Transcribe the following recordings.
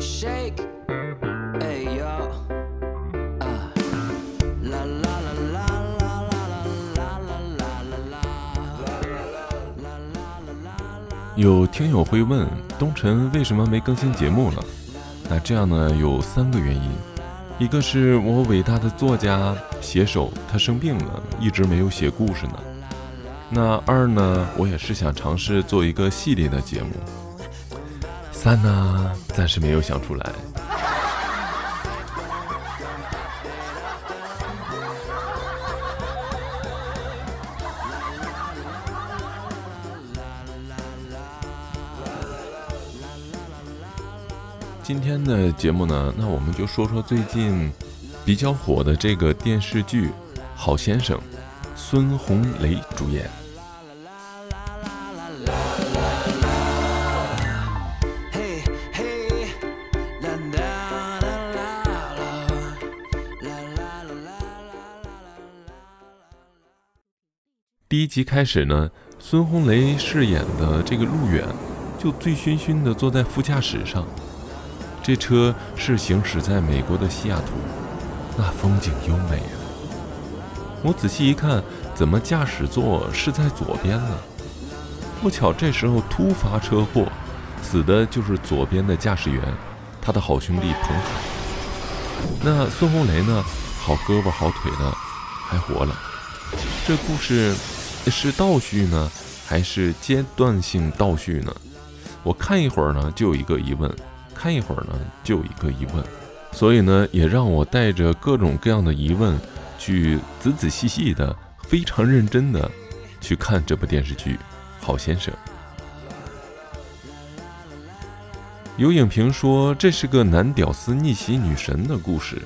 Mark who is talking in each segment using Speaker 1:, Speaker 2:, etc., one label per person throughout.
Speaker 1: shake. Hey yo. Uh. La la la la la la la la la la la.
Speaker 2: 有听友会问东辰为什么没更新节目了？那这样呢，有三个原因，一个是我伟大的作家写手他生病了，一直没有写故事呢。那二呢，我也是想尝试做一个系列的节目。三呢，暂时没有想出来。今天的节目呢，那我们就说说最近比较火的这个电视剧《好先生》，孙红雷主演。第一集开始呢，孙红雷饰演的这个陆远就醉醺醺地坐在副驾驶上。这车是行驶在美国的西雅图，那风景优美啊！我仔细一看，怎么驾驶座是在左边呢？不巧这时候突发车祸，死的就是左边的驾驶员，他的好兄弟彭海。那孙红雷呢？好胳膊好腿的，还活了。这故事是倒叙呢，还是阶段性倒叙呢？我看一会儿呢，就有一个疑问；看一会儿呢，就有一个疑问。所以呢，也让我带着各种各样的疑问，去仔仔细细的、非常认真的去看这部电视剧《好先生》。有影评说这是个男屌丝逆袭女神的故事。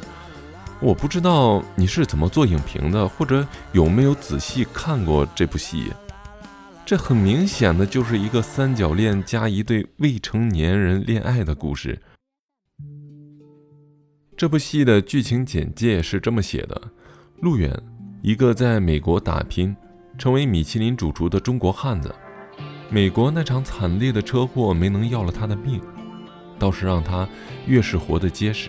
Speaker 2: 我不知道你是怎么做影评的，或者有没有仔细看过这部戏。这很明显的就是一个三角恋加一对未成年人恋爱的故事。这部戏的剧情简介是这么写的：陆远，一个在美国打拼，成为米其林主厨的中国汉子。美国那场惨烈的车祸没能要了他的命，倒是让他越是活得结实。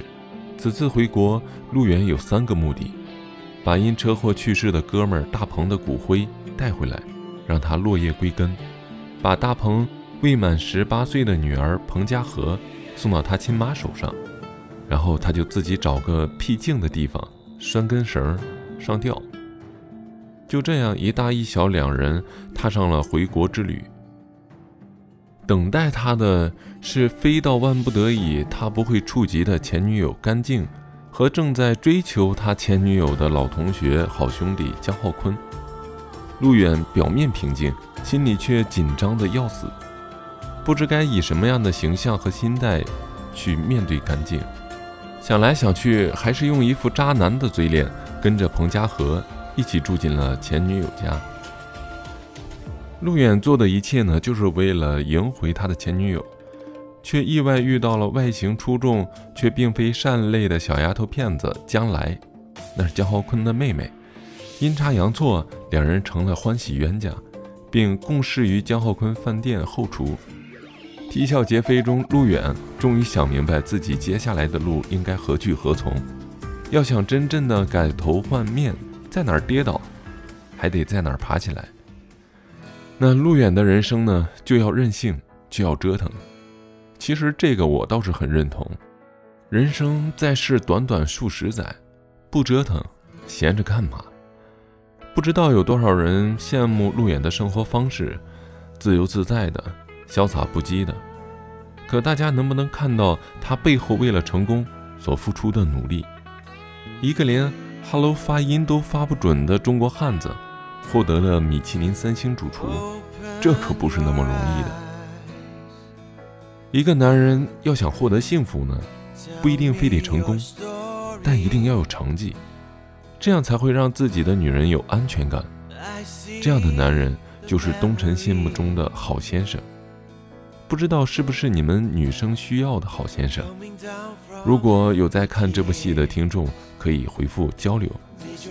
Speaker 2: 此次回国，陆远有三个目的：把因车祸去世的哥们儿大鹏的骨灰带回来，让他落叶归根；把大鹏未满十八岁的女儿彭佳禾送到他亲妈手上，然后他就自己找个僻静的地方拴根绳上吊。就这样，一大一小两人踏上了回国之旅。等待他的是非到万不得已他不会触及的前女友甘静，和正在追求他前女友的老同学好兄弟江浩坤。陆远表面平静，心里却紧张的要死，不知该以什么样的形象和心态去面对甘静。想来想去，还是用一副渣男的嘴脸，跟着彭佳禾一起住进了前女友家。陆远做的一切呢，就是为了赢回他的前女友，却意外遇到了外形出众却并非善类的小丫头片子江来，那是江浩坤的妹妹。阴差阳错，两人成了欢喜冤家，并共事于江浩坤饭店后厨。啼笑皆非中，陆远终于想明白自己接下来的路应该何去何从。要想真正的改头换面，在哪儿跌倒，还得在哪儿爬起来。那陆远的人生呢，就要任性，就要折腾。其实这个我倒是很认同。人生在世短短数十载，不折腾，闲着干嘛？不知道有多少人羡慕陆远的生活方式，自由自在的，潇洒不羁的。可大家能不能看到他背后为了成功所付出的努力？一个连 “hello” 发音都发不准的中国汉子。获得了米其林三星主厨，这可不是那么容易的。一个男人要想获得幸福呢，不一定非得成功，但一定要有成绩，这样才会让自己的女人有安全感。这样的男人就是东辰心目中的好先生。不知道是不是你们女生需要的好先生？如果有在看这部戏的听众，可以回复交流。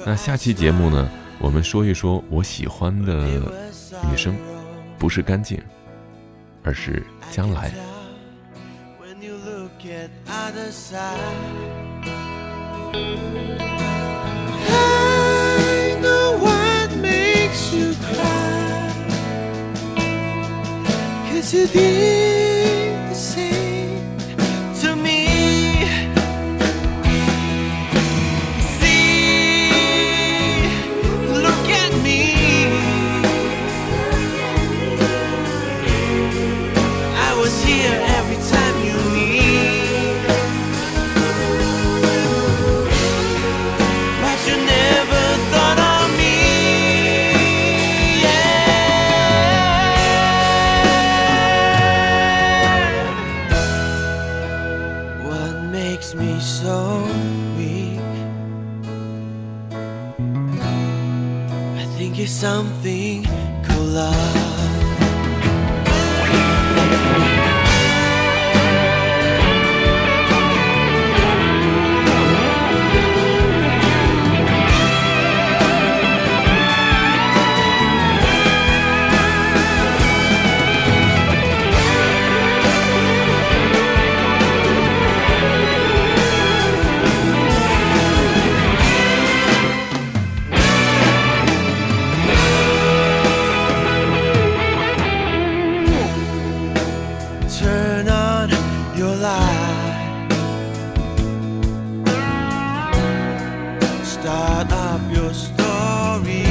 Speaker 2: 那下期节目呢？我们说一说我喜欢的女生，不是干净，而是将来。
Speaker 3: You
Speaker 1: didn't see Was here every time you need. But you never thought of me. Yeah. What makes me so weak? I think it's something called love. Turn on your light. Start up your story.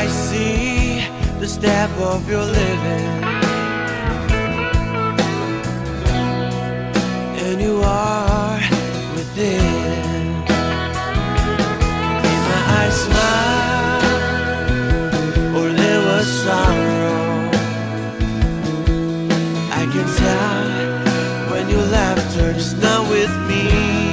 Speaker 1: I see the step of your living. cloud when your laughter is not with me.